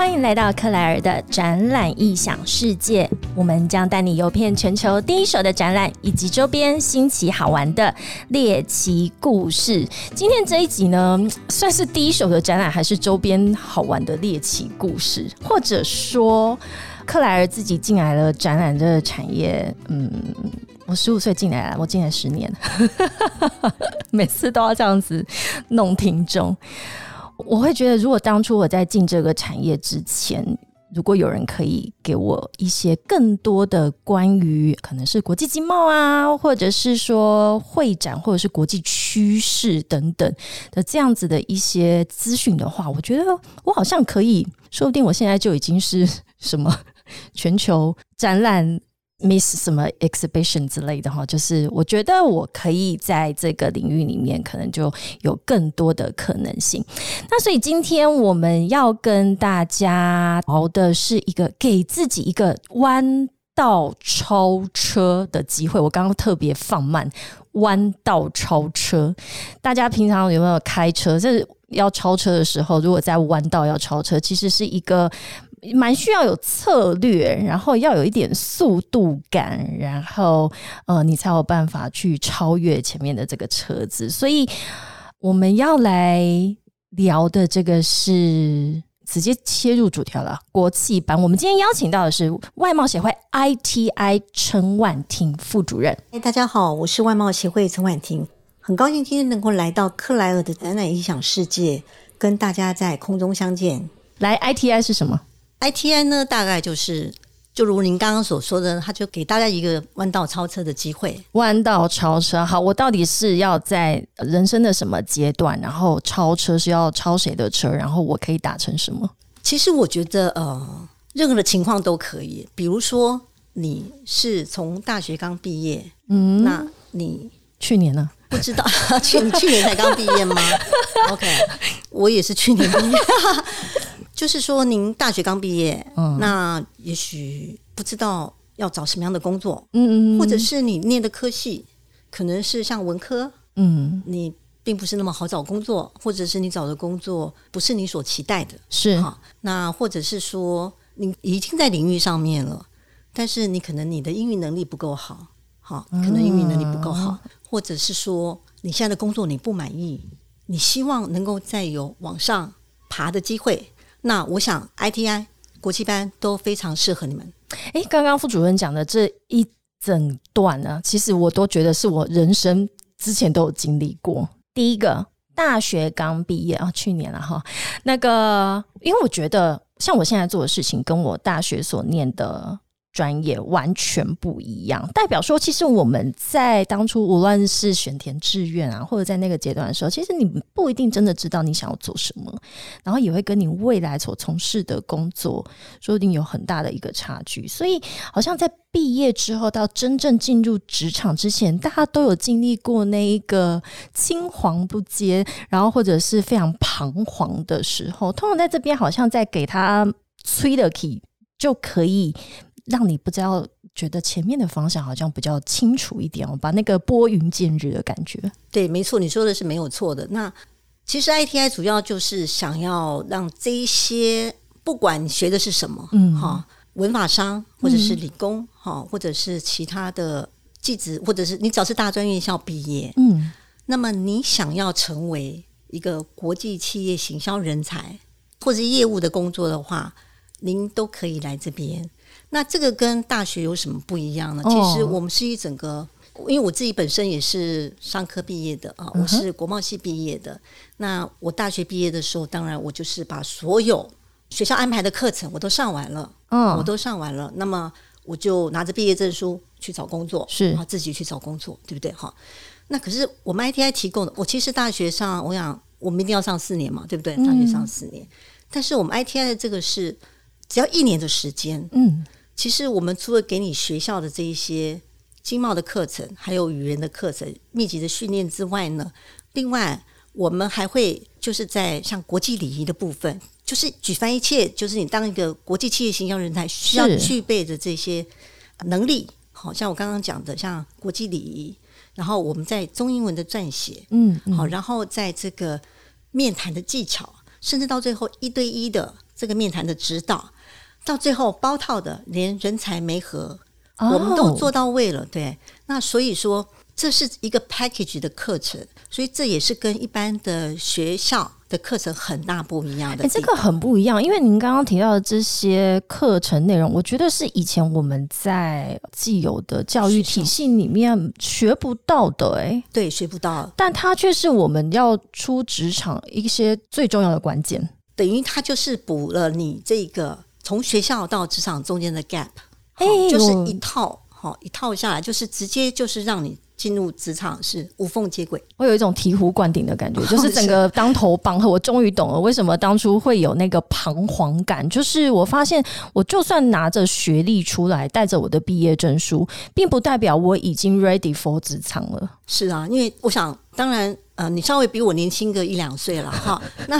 欢迎来到克莱尔的展览异想世界，我们将带你游遍全球第一手的展览以及周边新奇好玩的猎奇故事。今天这一集呢，算是第一手的展览，还是周边好玩的猎奇故事？或者说，克莱尔自己进来了展览这个产业？嗯，我十五岁进来了，我进来十年，每次都要这样子弄听众。我会觉得，如果当初我在进这个产业之前，如果有人可以给我一些更多的关于可能是国际经贸啊，或者是说会展，或者是国际趋势等等的这样子的一些资讯的话，我觉得我好像可以，说不定我现在就已经是什么 全球展览。Miss 什么 exhibition 之类的哈，就是我觉得我可以在这个领域里面，可能就有更多的可能性。那所以今天我们要跟大家聊的是一个给自己一个弯道超车的机会。我刚刚特别放慢弯道超车，大家平常有没有开车？这要超车的时候，如果在弯道要超车，其实是一个。蛮需要有策略，然后要有一点速度感，然后呃，你才有办法去超越前面的这个车子。所以我们要来聊的这个是直接切入主题了，国际版。我们今天邀请到的是外贸协会 ITI 陈婉婷副主任。哎，大家好，我是外贸协会陈婉婷，很高兴今天能够来到克莱尔的展览影响世界，跟大家在空中相见。来，ITI 是什么？ITI 呢，大概就是，就如您刚刚所说的，他就给大家一个弯道超车的机会。弯道超车，好，我到底是要在人生的什么阶段，然后超车是要超谁的车，然后我可以打成什么？其实我觉得，呃，任何的情况都可以。比如说，你是从大学刚毕业，嗯，那你去年呢？不知道，去去年才刚毕业吗？OK，我也是去年毕业。就是说，您大学刚毕业，嗯，那也许不知道要找什么样的工作，嗯嗯，或者是你念的科系可能是像文科，嗯，你并不是那么好找工作，或者是你找的工作不是你所期待的，是哈。那或者是说，你已经在领域上面了，但是你可能你的英语能力不够好，好，可能英语能力不够好，或者是说你现在的工作你不满意，你希望能够再有往上爬的机会。那我想，ITI 国际班都非常适合你们。哎，刚刚副主任讲的这一整段呢，其实我都觉得是我人生之前都有经历过。第一个，大学刚毕业啊，去年了哈。那个，因为我觉得，像我现在做的事情，跟我大学所念的。专业完全不一样，代表说，其实我们在当初无论是选填志愿啊，或者在那个阶段的时候，其实你不一定真的知道你想要做什么，然后也会跟你未来所从事的工作说不定有很大的一个差距。所以，好像在毕业之后到真正进入职场之前，大家都有经历过那一个青黄不接，然后或者是非常彷徨的时候。通常在这边，好像在给他催的 key 就可以。让你不知道觉得前面的方向好像比较清楚一点哦，把那个拨云见日的感觉。对，没错，你说的是没有错的。那其实 ITI 主要就是想要让这一些不管你学的是什么，嗯，哈，文法商或者是理工，哈，或者是其他的技职，或者是你只要是大专院校毕业，嗯，那么你想要成为一个国际企业行销人才或者业务的工作的话，您都可以来这边。那这个跟大学有什么不一样呢？其实我们是一整个，因为我自己本身也是商科毕业的啊，我是国贸系毕业的。那我大学毕业的时候，当然我就是把所有学校安排的课程我都上完了，嗯，我都上完了。那么我就拿着毕业证书去找工作，是啊，自己去找工作，对不对？哈，那可是我们 ITI 提供的，我其实大学上，我想我们一定要上四年嘛，对不对？大学上四年，但是我们 ITI 的这个是只要一年的时间，嗯。其实我们除了给你学校的这一些经贸的课程，还有语言的课程、密集的训练之外呢，另外我们还会就是在像国际礼仪的部分，就是举凡一切，就是你当一个国际企业形象人才需要具备的这些能力，好像我刚刚讲的，像国际礼仪，然后我们在中英文的撰写，嗯，好，然后在这个面谈的技巧，甚至到最后一对一的。这个面谈的指导，到最后包套的连人才没合，我们都做到位了。对，那所以说这是一个 package 的课程，所以这也是跟一般的学校。的课程很大不一样的，这个很不一样，因为您刚刚提到的这些课程内容，我觉得是以前我们在既有的教育体系里面学不到的，哎，对，学不到，但它却是我们要出职场一些最重要的关键，等于它就是补了你这个从学校到职场中间的 gap，哎，就是一套，好一套下来，就是直接就是让你。进入职场是无缝接轨，我有一种醍醐灌顶的感觉，就是整个当头棒喝。我终于懂了为什么当初会有那个彷徨感，就是我发现，我就算拿着学历出来，带着我的毕业证书，并不代表我已经 ready for 职场了。是啊，因为我想，当然，呃，你稍微比我年轻个一两岁了哈。那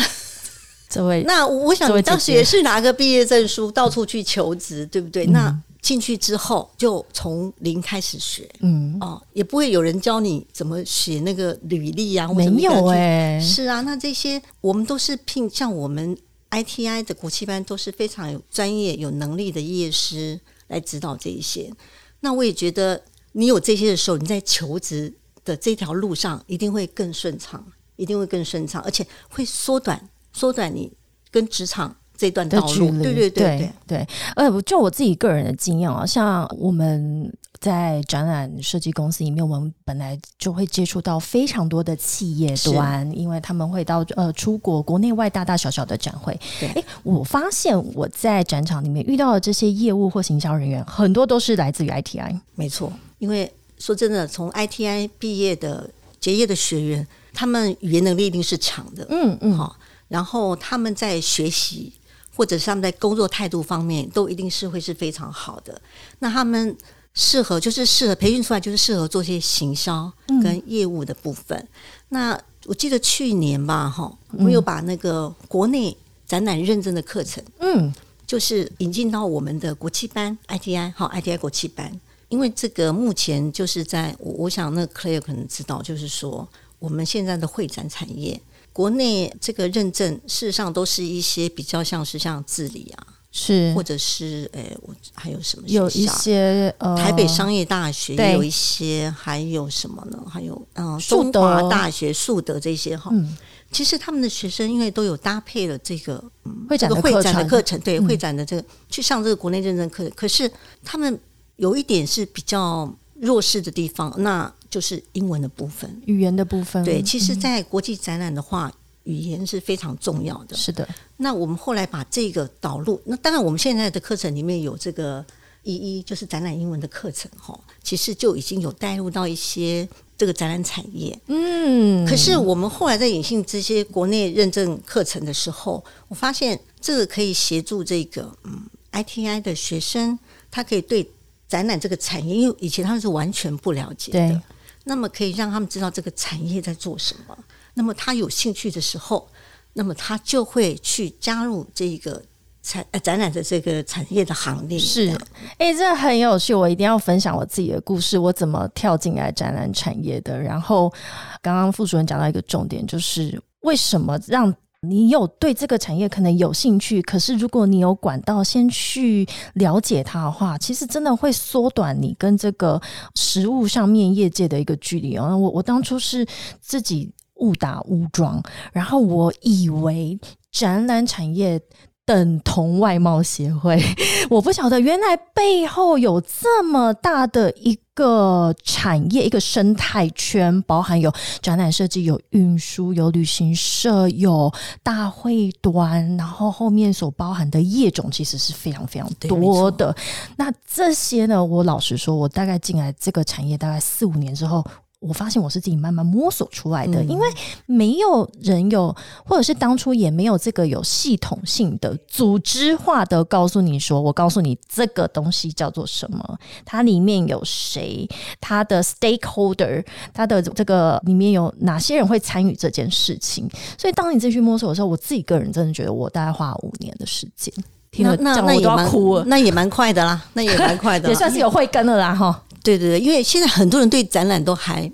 这位，那我想你当时也是拿个毕业证书到处去求职，对不对？那进去之后就从零开始学，嗯。哦，也不会有人教你怎么写那个履历啊，没有哎，是啊，那这些我们都是聘，像我们 ITI 的国际班都是非常有专业、有能力的业师来指导这一些。那我也觉得你有这些的时候，你在求职的这条路上一定会更顺畅，一定会更顺畅，而且会缩短缩短你跟职场。这段道路，对对对对对，呃，就我自己个人的经验啊，像我们在展览设计公司里面，我们本来就会接触到非常多的企业端，因为他们会到呃出国国内外大大小小的展会。哎，我发现我在展场里面遇到的这些业务或行销人员，很多都是来自于 ITI。没错，因为说真的，从 ITI 毕业的结业的学员，他们语言能力一定是强的。嗯嗯，好，然后他们在学习。或者是他们在工作态度方面都一定是会是非常好的。那他们适合就是适合培训出来，就是适合做些行销跟业务的部分。那我记得去年吧，哈，我有把那个国内展览认证的课程，嗯，就是引进到我们的国际班 ITI 哈 ITI 国际班。因为这个目前就是在我我想那 Clare 可能知道，就是说我们现在的会展产业。国内这个认证，事实上都是一些比较像是像治理啊，是或者是诶，我还有什么？有一些呃，台北商业大学也有一些，还有什么呢？还有嗯，中华大学、树德这些哈。嗯，其实他们的学生因为都有搭配了这个会展的会展的课程，对会展的这个去上这个国内认证课程，可是他们有一点是比较弱势的地方，那。就是英文的部分，语言的部分。对，其实，在国际展览的话，语言是非常重要的。是的。那我们后来把这个导入，那当然，我们现在的课程里面有这个一一就是展览英文的课程，哈，其实就已经有带入到一些这个展览产业。嗯。可是我们后来在引进这些国内认证课程的时候，我发现这个可以协助这个嗯 ITI 的学生，他可以对展览这个产业，因为以前他们是完全不了解的。那么可以让他们知道这个产业在做什么。那么他有兴趣的时候，那么他就会去加入这个展呃展览的这个产业的行列。是，哎，这很有趣。我一定要分享我自己的故事，我怎么跳进来展览产业的。然后，刚刚副主任讲到一个重点，就是为什么让。你有对这个产业可能有兴趣，可是如果你有管道先去了解它的话，其实真的会缩短你跟这个实物上面业界的一个距离哦。我我当初是自己误打误撞，然后我以为展览产业。等同外贸协会，我不晓得原来背后有这么大的一个产业，一个生态圈，包含有展览设计、有运输、有旅行社、有大会端，然后后面所包含的业种其实是非常非常多的。那这些呢，我老实说，我大概进来这个产业大概四五年之后。我发现我是自己慢慢摸索出来的，因为没有人有，或者是当初也没有这个有系统性的、组织化的告诉你说，我告诉你这个东西叫做什么，它里面有谁，它的 stakeholder，它的这个里面有哪些人会参与这件事情。所以当你自己去摸索的时候，我自己个人真的觉得，我大概花了五年的时间。听了那我都要哭了，那也蛮快的啦，那也蛮快的，也算是有慧根了啦，哈。对对对，因为现在很多人对展览都还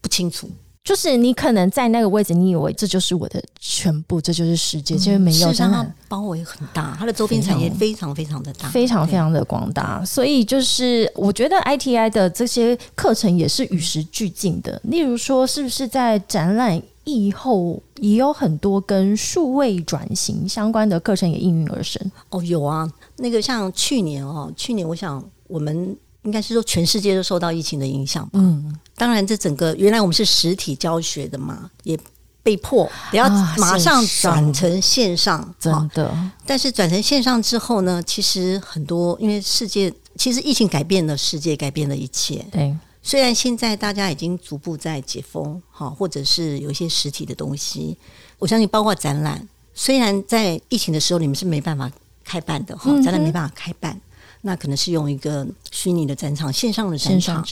不清楚，就是你可能在那个位置，你以为这就是我的全部，这就是世界，其实没有，它包围很大，它的周边产业非常非常的大，非常非常的广大。所以就是我觉得 ITI 的这些课程也是与时俱进的。例如说，是不是在展览以后也有很多跟数位转型相关的课程也应运而生？哦，有啊，那个像去年哦，去年我想我们。应该是说，全世界都受到疫情的影响。嗯，当然，这整个原来我们是实体教学的嘛，也被迫得要马上转成线上。真的，但是转成线上之后呢，其实很多因为世界其实疫情改变了世界，改变了一切。对，虽然现在大家已经逐步在解封，哈，或者是有一些实体的东西，我相信包括展览，虽然在疫情的时候你们是没办法开办的，哈，展览没办法开办。那可能是用一个虚拟的战场，线上的战场。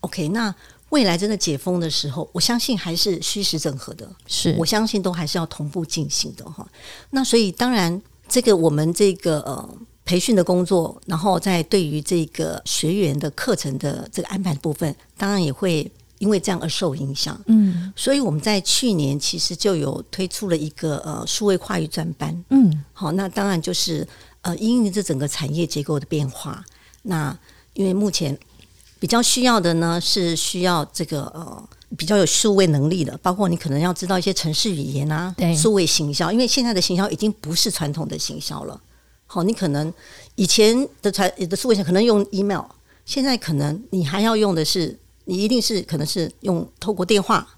OK，那未来真的解封的时候，我相信还是虚实整合的。是，我相信都还是要同步进行的哈。那所以当然，这个我们这个呃培训的工作，然后在对于这个学员的课程的这个安排部分，当然也会因为这样而受影响。嗯，所以我们在去年其实就有推出了一个呃数位跨域专班。嗯，好，那当然就是。呃，因为这整个产业结构的变化，那因为目前比较需要的呢，是需要这个呃比较有数位能力的，包括你可能要知道一些城市语言啊，数位行销，因为现在的行销已经不是传统的行销了。好，你可能以前的传的数位可能用 email，现在可能你还要用的是，你一定是可能是用透过电话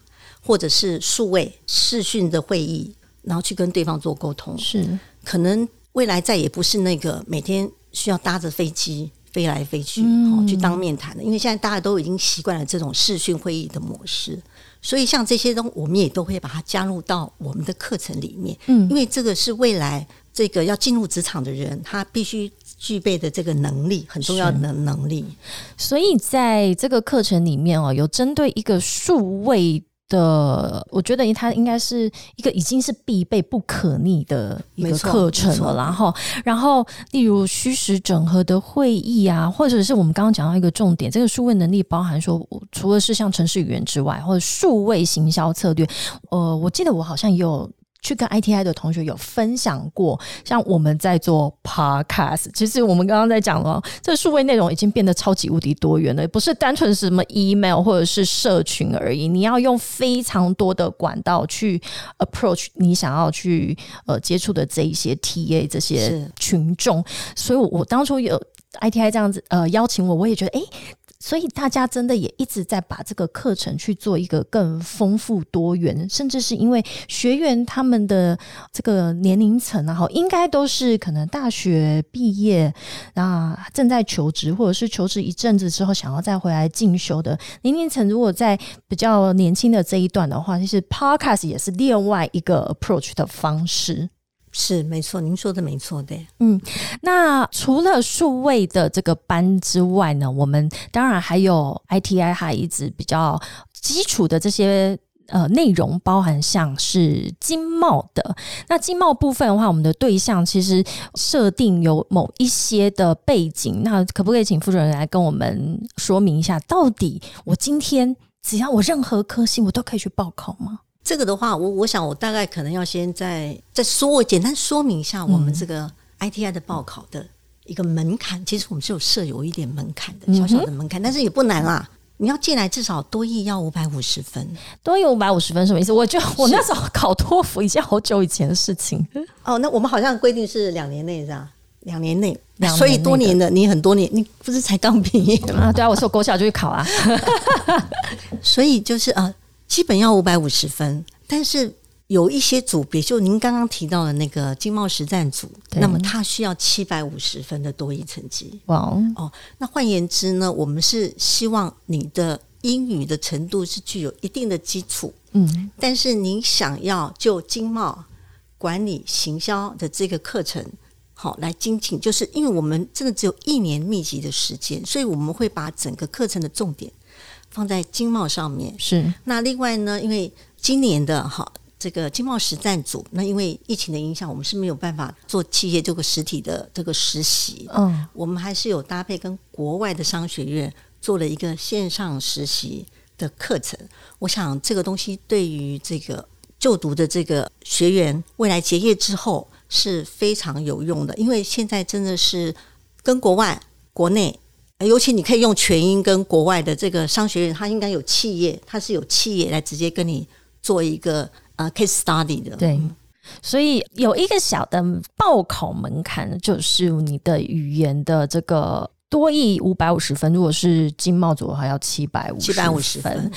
或者是数位视讯的会议，然后去跟对方做沟通，是可能。未来再也不是那个每天需要搭着飞机飞来飞去，好去当面谈的，因为现在大家都已经习惯了这种视讯会议的模式，所以像这些东，我们也都会把它加入到我们的课程里面。嗯，因为这个是未来这个要进入职场的人，他必须具备的这个能力，很重要的能力。所以在这个课程里面哦，有针对一个数位。的，我觉得它应该是一个已经是必备不可逆的一个课程了。然后，然后，例如虚实整合的会议啊，或者是我们刚刚讲到一个重点，这个数位能力包含说，除了是像城市语言之外，或者数位行销策略。呃，我记得我好像也有。去跟 ITI 的同学有分享过，像我们在做 Podcast，其实我们刚刚在讲了，这数位内容已经变得超级无敌多元了，不是单纯是什么 email 或者是社群而已，你要用非常多的管道去 approach 你想要去呃接触的这一些 TA 这些群众，所以我当初有 ITI 这样子呃邀请我，我也觉得哎。所以大家真的也一直在把这个课程去做一个更丰富多元，甚至是因为学员他们的这个年龄层啊，哈，应该都是可能大学毕业啊，正在求职，或者是求职一阵子之后想要再回来进修的年龄层。如果在比较年轻的这一段的话，其实 Podcast 也是另外一个 approach 的方式。是没错，您说的没错的。嗯，那除了数位的这个班之外呢，我们当然还有 ITI 还一直比较基础的这些呃内容，包含像是经贸的。那经贸部分的话，我们的对象其实设定有某一些的背景。那可不可以请负责人来跟我们说明一下，到底我今天只要我任何科系，我都可以去报考吗？这个的话，我我想我大概可能要先再再说，简单说明一下我们这个 ITI 的报考的一个门槛。其实我们是有设有一点门槛的，小小的门槛，但是也不难啊。你要进来至少多亿要五百五十分，多亿五百五十分什么意思？我就 我那时候考托福已经好久以前的事情。哦，那我们好像规定是两年内是吧？两年内，所以多年的你很多年，你不是才刚毕业吗？对啊，我说国小就去考啊，所以就是啊。基本要五百五十分，但是有一些组别，就您刚刚提到的那个经贸实战组，那么它需要七百五十分的多益成绩。哇哦，那换言之呢，我们是希望你的英语的程度是具有一定的基础，嗯，但是你想要就经贸管理行销的这个课程，好来精进，就是因为我们真的只有一年密集的时间，所以我们会把整个课程的重点。放在经贸上面。是。那另外呢，因为今年的哈这个经贸实战组，那因为疫情的影响，我们是没有办法做企业这个实体的这个实习。嗯，我们还是有搭配跟国外的商学院做了一个线上实习的课程，我想这个东西对于这个就读的这个学员未来结业之后是非常有用的，因为现在真的是跟国外、国内，尤其你可以用全英跟国外的这个商学院，它应该有企业，它是有企业来直接跟你做一个呃 case study 的。对，所以有一个小的报考门槛，就是你的语言的这个。多亿五百五十分，如果是经贸组还要七百五七百五十分。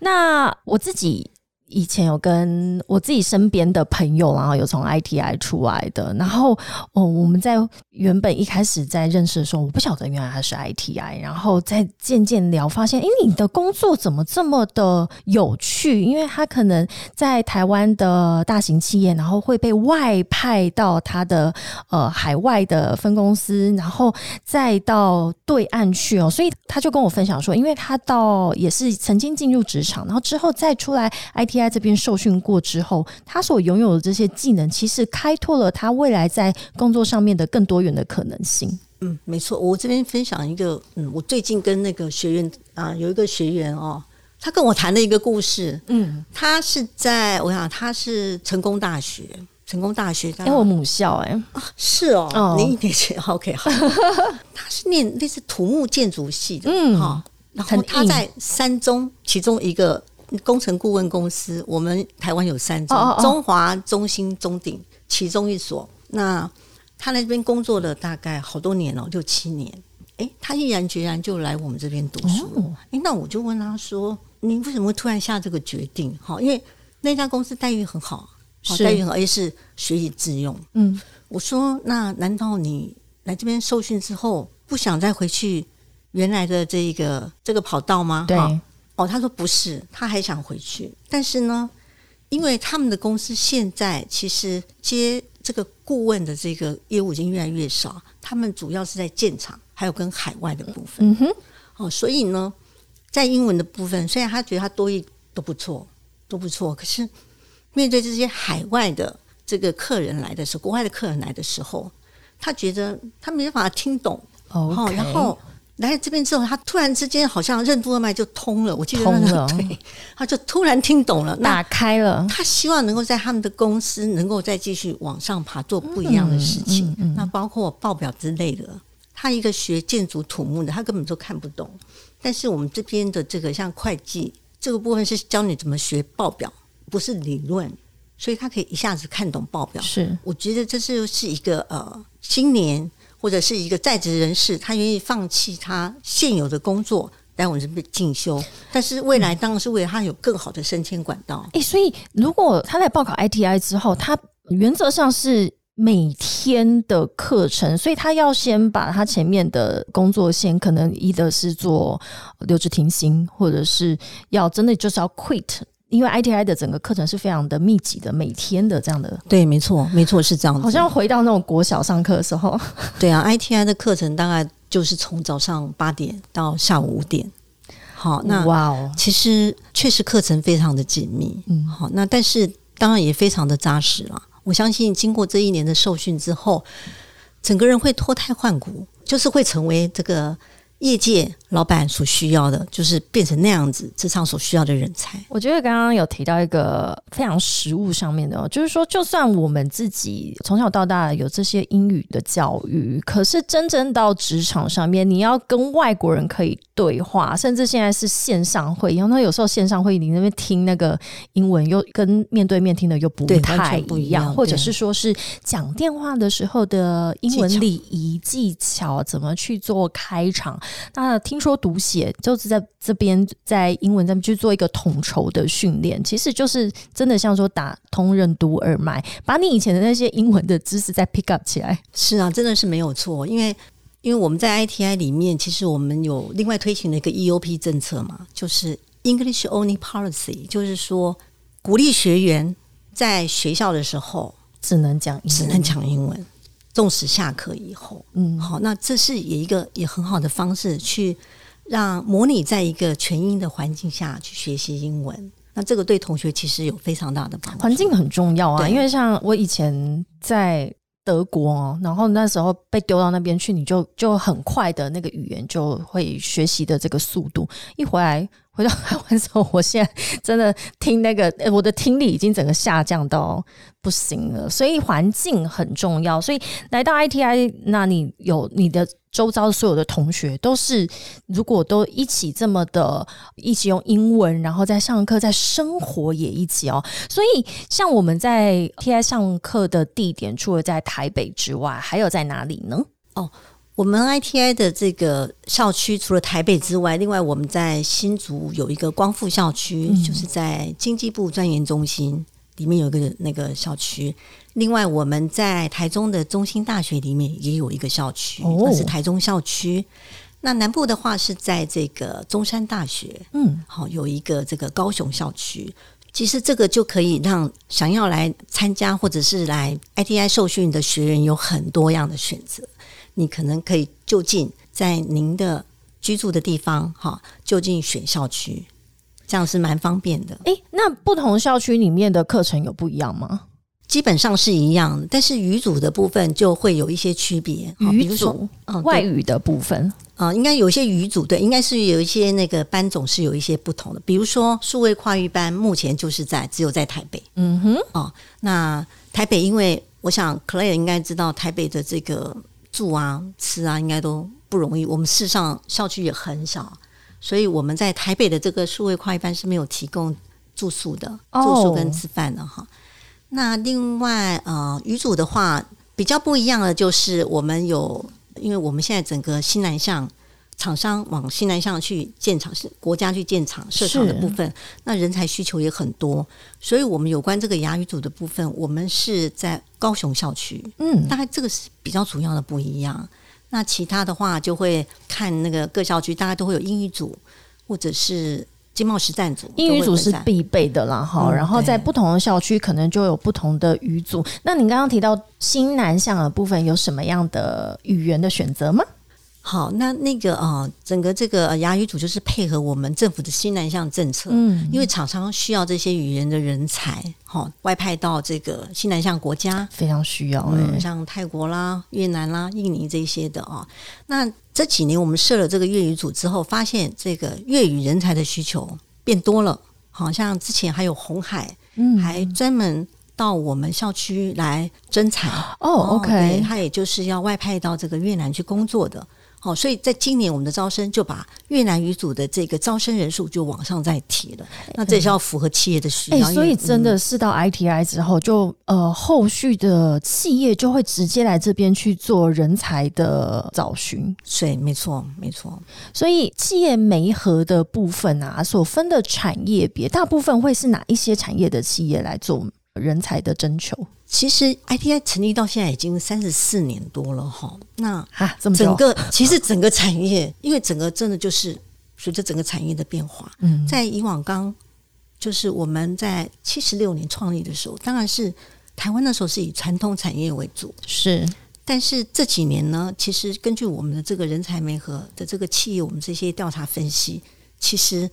那我自己。以前有跟我自己身边的朋友，然后有从 ITI 出来的，然后哦，我们在原本一开始在认识的时候，我不晓得原来他是 ITI，然后再渐渐聊，发现，哎，你的工作怎么这么的有趣？因为他可能在台湾的大型企业，然后会被外派到他的呃海外的分公司，然后再到对岸去哦，所以他就跟我分享说，因为他到也是曾经进入职场，然后之后再出来 IT。在这边受训过之后，他所拥有的这些技能，其实开拓了他未来在工作上面的更多元的可能性。嗯，没错。我这边分享一个，嗯，我最近跟那个学员啊，有一个学员哦，他跟我谈了一个故事。嗯，他是在我想他是成功大学，成功大学，哎，我母校，哎，啊，是哦，你一点钱，OK，好。他是念类似土木建筑系的，嗯，哈，然后他在三中其中一个。工程顾问公司，我们台湾有三种，中华、中心、中鼎，其中一所。那他来这边工作了大概好多年了，六七年。哎，他毅然决然就来我们这边读书。哎，那我就问他说：“你为什么会突然下这个决定？”哈，因为那家公司待遇很好，待遇很好，而且是学以致用。嗯，我说：“那难道你来这边受训之后，不想再回去原来的这个这个跑道吗？”对。哦，他说不是，他还想回去，但是呢，因为他们的公司现在其实接这个顾问的这个业务已经越来越少，他们主要是在建厂，还有跟海外的部分。嗯哼，哦，所以呢，在英文的部分，虽然他觉得他多一都不错，都不错，可是面对这些海外的这个客人来的时候，国外的客人来的时候，他觉得他没办法听懂。哦，然后。来这边之后，他突然之间好像任督二脉就通了，我记得通了，对，他就突然听懂了，打开了。他希望能够在他们的公司能够再继续往上爬，做不一样的事情。那包括报表之类的，他一个学建筑土木的，他根本都看不懂。但是我们这边的这个像会计这个部分是教你怎么学报表，不是理论，所以他可以一下子看懂报表。是，我觉得这是是一个呃，新年。或者是一个在职人士，他愿意放弃他现有的工作来我们这边进修，但是未来当然是为了他有更好的升迁管道。哎，所以如果他在报考 ITI 之后，他原则上是每天的课程，所以他要先把他前面的工作先可能一的是做留职停薪，或者是要真的就是要 quit。因为 ITI 的整个课程是非常的密集的，每天的这样的。对，没错，没错，是这样子。好像回到那种国小上课的时候。对啊，ITI 的课程大概就是从早上八点到下午五点。好，那哇哦，其实确实课程非常的紧密。嗯，好，那但是当然也非常的扎实了。我相信经过这一年的受训之后，整个人会脱胎换骨，就是会成为这个。业界老板所需要的，就是变成那样子，职场所需要的人才。我觉得刚刚有提到一个非常实务上面的，就是说，就算我们自己从小到大有这些英语的教育，可是真正到职场上面，你要跟外国人可以对话，甚至现在是线上会议，那有时候线上会议你那边听那个英文，又跟面对面听的又不太一样，或者是说是讲电话的时候的英文礼仪技巧，怎么去做开场。那听说读写就是在这边在英文这边去做一个统筹的训练，其实就是真的像说打通任督二脉，把你以前的那些英文的知识再 pick up 起来。是啊，真的是没有错，因为因为我们在 ITI 里面，其实我们有另外推行了一个 EOP 政策嘛，就是 English Only Policy，就是说鼓励学员在学校的时候只能讲只能讲英文。纵使下课以后，嗯，好，那这是也一个也很好的方式，去让模拟在一个全英的环境下去学习英文。那这个对同学其实有非常大的帮助。环境很重要啊，因为像我以前在。德国哦，然后那时候被丢到那边去，你就就很快的那个语言就会学习的这个速度，一回来。回到台湾之后，我现在真的听那个，我的听力已经整个下降到不行了。所以环境很重要。所以来到 ITI，那你有你的周遭所有的同学都是，如果都一起这么的，一起用英文，然后在上课，在生活也一起哦。所以像我们在 TI 上课的地点，除了在台北之外，还有在哪里呢？哦。我们 ITI 的这个校区除了台北之外，另外我们在新竹有一个光复校区，就是在经济部专研中心里面有一个那个校区。另外我们在台中的中心大学里面也有一个校区，那是台中校区。那南部的话是在这个中山大学，嗯，好有一个这个高雄校区。其实这个就可以让想要来参加或者是来 ITI 受训的学员有很多样的选择。你可能可以就近在您的居住的地方，哈，就近选校区，这样是蛮方便的。诶，那不同校区里面的课程有不一样吗？基本上是一样，但是语组的部分就会有一些区别。语组，嗯，外语的部分，啊，应该有一些语组，对，应该是有一些那个班总是有一些不同的。比如说数位跨域班，目前就是在只有在台北。嗯哼，哦，那台北，因为我想 Clare 应该知道台北的这个。住啊，吃啊，应该都不容易。我们事实上校区也很小，所以我们在台北的这个数位跨域班是没有提供住宿的，住宿跟吃饭的哈。那另外呃，语组的话比较不一样的就是，我们有，因为我们现在整个西南向。厂商往西南向去建厂，是国家去建厂设厂的部分，那人才需求也很多，所以我们有关这个哑语组的部分，我们是在高雄校区，嗯，大概这个是比较主要的不一样。那其他的话就会看那个各校区，大概都会有英语组或者是经贸实战组，英语组是必备的啦，哈。然后在不同的校区可能就有不同的语组。那你刚刚提到新南向的部分，有什么样的语言的选择吗？好，那那个啊，整个这个牙语组就是配合我们政府的新南向政策，嗯，因为厂商需要这些语言的人才，哈，外派到这个新南向国家非常需要，嗯，像泰国啦、越南啦、印尼这些的啊。那这几年我们设了这个粤语组之后，发现这个粤语人才的需求变多了，好像之前还有红海，嗯，还专门到我们校区来征才哦，OK，他也就是要外派到这个越南去工作的。好，所以在今年我们的招生就把越南语组的这个招生人数就往上再提了。那这也是要符合企业的需要。所以真的是到 ITI 之后，就呃后续的企业就会直接来这边去做人才的找寻。对，没错，没错。所以企业媒合的部分啊，所分的产业别，大部分会是哪一些产业的企业来做人才的征求？其实 ITI 成立到现在已经三十四年多了哈，那啊，这么整个其实整个产业，因为整个真的就是随着整个产业的变化，嗯，在以往刚就是我们在七十六年创立的时候，当然是台湾那时候是以传统产业为主，是，但是这几年呢，其实根据我们的这个人才媒合的这个企业，我们这些调查分析，其实。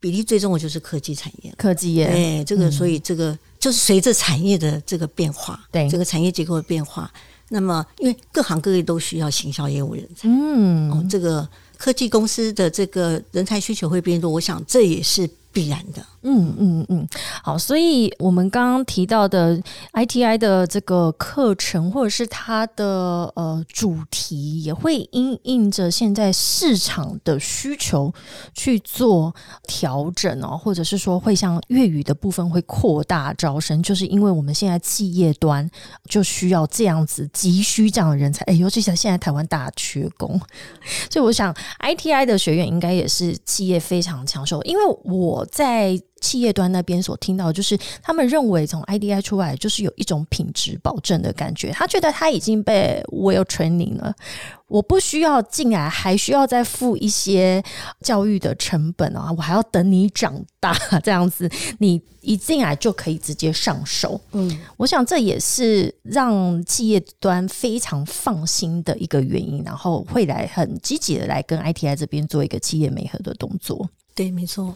比例最重的就是科技产业，科技业，哎这个，所以这个就是随着产业的这个变化，对。这个产业结构的变化，那么因为各行各业都需要行销业务人才，嗯，哦，这个科技公司的这个人才需求会变多，我想这也是。必然的，嗯嗯嗯，好，所以我们刚刚提到的 ITI 的这个课程，或者是它的呃主题，也会因应着现在市场的需求去做调整哦，或者是说会像粤语的部分会扩大招生，就是因为我们现在企业端就需要这样子急需这样的人才，哎，尤其像现在台湾大缺工，所以我想 ITI 的学院应该也是企业非常抢手，因为。我在企业端那边所听到，就是他们认为从 IDI 出来就是有一种品质保证的感觉。他觉得他已经被 well training 了，我不需要进来，还需要再付一些教育的成本啊，我还要等你长大这样子，你一进来就可以直接上手。嗯，我想这也是让企业端非常放心的一个原因，然后会来很积极的来跟 ITI 这边做一个企业媒合的动作。对，没错。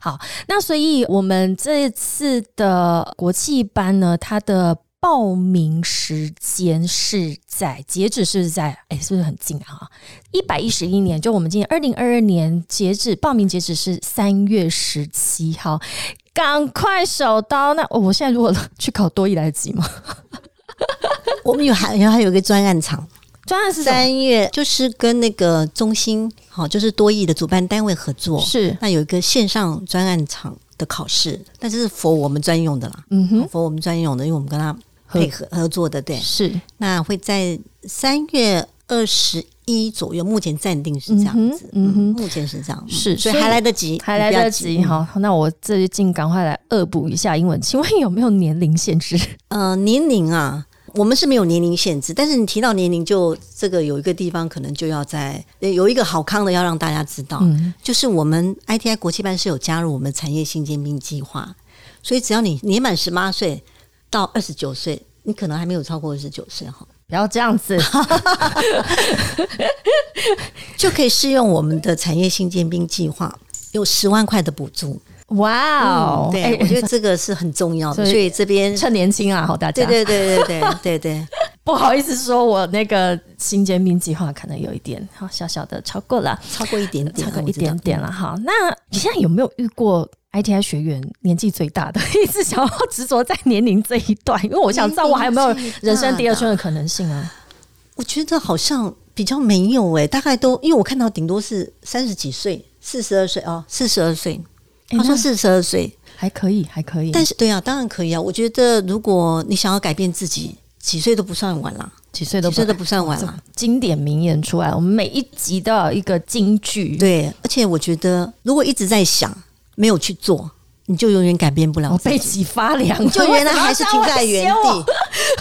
好，那所以我们这一次的国际班呢，它的。报名时间是在截止是在哎，是不是很近啊？一百一十一年，就我们今年二零二二年截止报名截止是三月十七号，赶快手刀！那我现在如果 去考多一来得及吗？我们有还还有个专案场，专案是三月，就是跟那个中心好，就是多益的主办单位合作，是。那有一个线上专案场的考试，但是是佛我们专用的啦，嗯哼，佛我们专用的，因为我们跟他。配合合作的，对，是。那会在三月二十一左右，目前暂定是这样子，嗯哼，目前是这样，是，所以还来得及，还来得及。好，那我最近赶快来恶补一下英文，请问有没有年龄限制？呃，年龄啊，我们是没有年龄限制，但是你提到年龄，就这个有一个地方可能就要在有一个好康的要让大家知道，就是我们 ITI 国际班是有加入我们产业新尖兵计划，所以只要你年满十八岁。到二十九岁，你可能还没有超过二十九岁哈，不要这样子，就可以适用我们的产业新尖兵计划，有十万块的补助。哇哦，对，我觉得这个是很重要的，所以这边趁年轻啊，好大家，对对对对对对对，不好意思说，我那个新建兵计划可能有一点好小小的超过了，超过一点点，超过一点点了哈。那你现在有没有遇过？ITI 学员年纪最大的，一直想要执着在年龄这一段，因为我想知道我还有没有人生第二春的可能性啊？我觉得好像比较没有诶，大概都因为我看到顶多是三十几岁、四十二岁哦，四十二岁，好像四十二岁还可以，还可以。但是对啊，当然可以啊。我觉得如果你想要改变自己，几岁都不算晚了，几岁都几岁都不算晚了。经典名言出来，我们每一集都有一个金句。对，而且我觉得如果一直在想。没有去做，你就永远改变不了。我背脊发凉，就原来还是停在原地。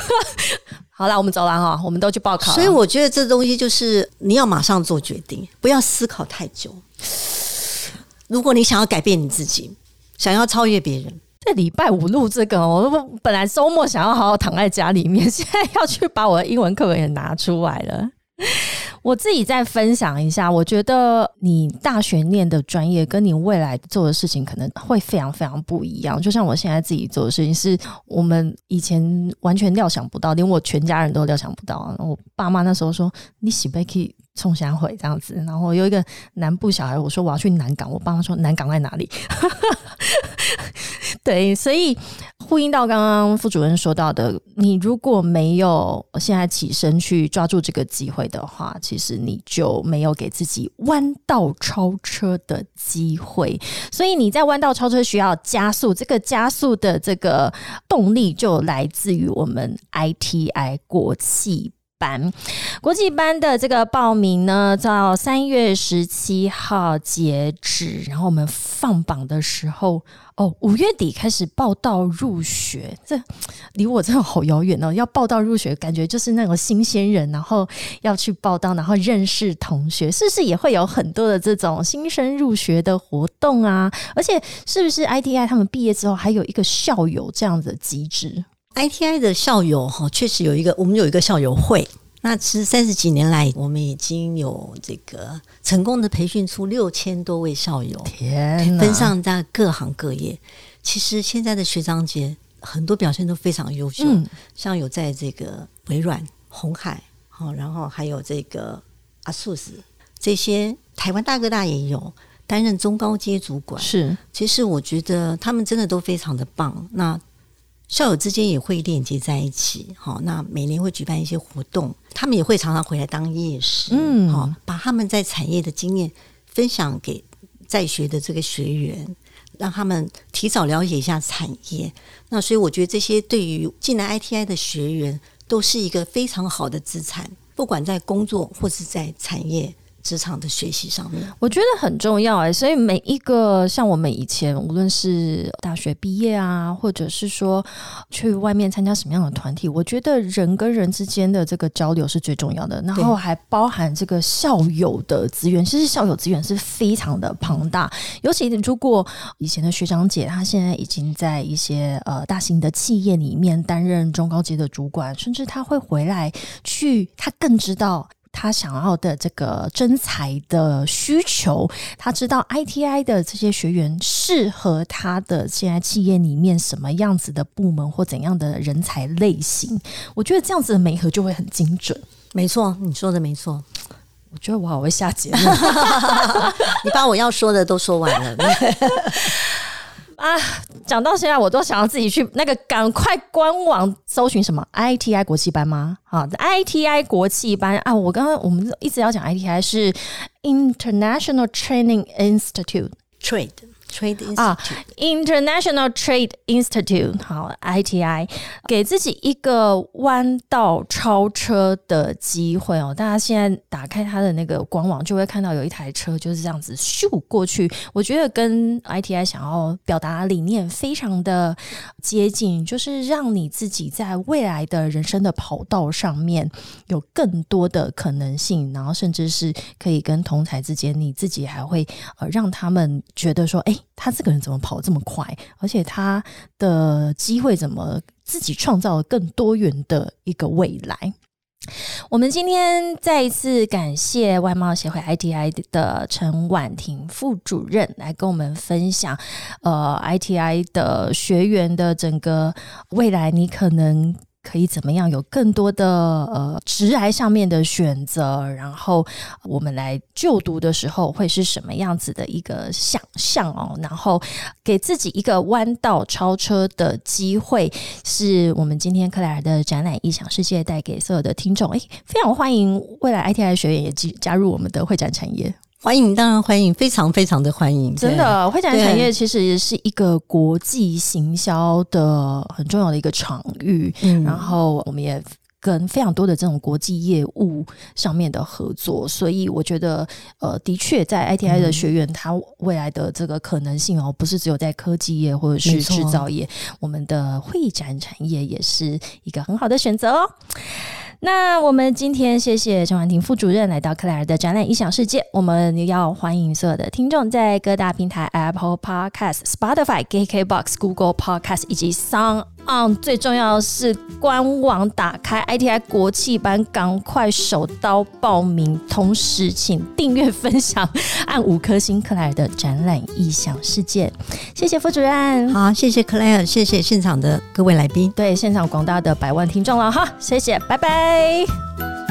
好了，我们走了哈，我们都去报考。所以我觉得这东西就是你要马上做决定，不要思考太久。如果你想要改变你自己，想要超越别人，这礼拜五录这个，我本来周末想要好好躺在家里面，现在要去把我的英文课本也拿出来了。我自己再分享一下，我觉得你大学念的专业跟你未来做的事情可能会非常非常不一样。就像我现在自己做的事情，是我们以前完全料想不到，连我全家人都料想不到。我爸妈那时候说：“你喜不可以冲下回这样子。”然后有一个南部小孩，我说我要去南港，我爸妈说南港在哪里？对，所以呼应到刚刚副主任说到的，你如果没有现在起身去抓住这个机会的话，其实你就没有给自己弯道超车的机会。所以你在弯道超车需要加速，这个加速的这个动力就来自于我们 ITI 国际。班国际班的这个报名呢，到三月十七号截止。然后我们放榜的时候，哦，五月底开始报到入学。这离我真的好遥远哦！要报到入学，感觉就是那种新鲜人，然后要去报到，然后认识同学，是不是也会有很多的这种新生入学的活动啊？而且，是不是 ITI 他们毕业之后还有一个校友这样的机制？ITI 的校友哈，确实有一个，我们有一个校友会。那其实三十几年来，我们已经有这个成功的培训出六千多位校友，天，分散在各行各业。其实现在的学长姐很多表现都非常优秀，像有在这个微软、红海，好，然后还有这个阿素斯这些台湾大哥大也有担任中高阶主管。是，其实我觉得他们真的都非常的棒。那校友之间也会链接在一起，好，那每年会举办一些活动，他们也会常常回来当夜师，嗯，好，把他们在产业的经验分享给在学的这个学员，让他们提早了解一下产业。那所以我觉得这些对于进来 ITI 的学员都是一个非常好的资产，不管在工作或是在产业。职场的学习上面，我觉得很重要哎。所以每一个像我们以前，无论是大学毕业啊，或者是说去外面参加什么样的团体，我觉得人跟人之间的这个交流是最重要的。然后还包含这个校友的资源，其实校友资源是非常的庞大。尤其如果以前的学长姐，她现在已经在一些呃大型的企业里面担任中高级的主管，甚至她会回来去，她更知道。他想要的这个真才的需求，他知道 ITI 的这些学员适合他的现在企业里面什么样子的部门或怎样的人才类型。我觉得这样子的媒合就会很精准。没错，你说的没错。我觉得我好会下结论，你把我要说的都说完了。啊，讲到现在，我都想要自己去那个赶快官网搜寻什么 ITI 国际班吗？啊，ITI 国际班啊，我刚刚我们一直要讲 ITI 是 International Training Institute Trade。Trade 啊，International Trade Institute，好，ITI，给自己一个弯道超车的机会哦！大家现在打开它的那个官网，就会看到有一台车就是这样子咻过去。我觉得跟 ITI 想要表达理念非常的接近，就是让你自己在未来的人生的跑道上面有更多的可能性，然后甚至是可以跟同台之间，你自己还会呃让他们觉得说，哎。他这个人怎么跑这么快？而且他的机会怎么自己创造了更多元的一个未来？我们今天再一次感谢外贸协会 ITI 的陈婉婷副主任来跟我们分享，呃，ITI 的学员的整个未来，你可能。可以怎么样有更多的呃直癌上面的选择？然后我们来就读的时候会是什么样子的一个想象哦？然后给自己一个弯道超车的机会，是我们今天克莱尔的展览异想世界带给所有的听众。诶，非常欢迎未来 ITI 学员也加加入我们的会展产业。欢迎，当然欢迎，非常非常的欢迎。真的，会展产业其实是一个国际行销的很重要的一个场域。然后，我们也跟非常多的这种国际业务上面的合作，所以我觉得，呃，的确在 ITI 的学员，他未来的这个可能性哦，不是只有在科技业或者是制造业，我们的会展产业也是一个很好的选择哦。那我们今天谢谢陈婉婷副主任来到克莱尔的展览异想世界。我们要欢迎所有的听众在各大平台 Apple Podcast、Spotify、KKBox、Google Podcast 以及 Sound。嗯，最重要的是官网打开 ITI 国际班，赶快手刀报名，同时请订阅、分享，按五颗星克莱尔的展览异想世界。谢谢副主任，好，谢谢克莱尔，谢谢现场的各位来宾，对现场广大的百万听众了哈，谢谢，拜拜。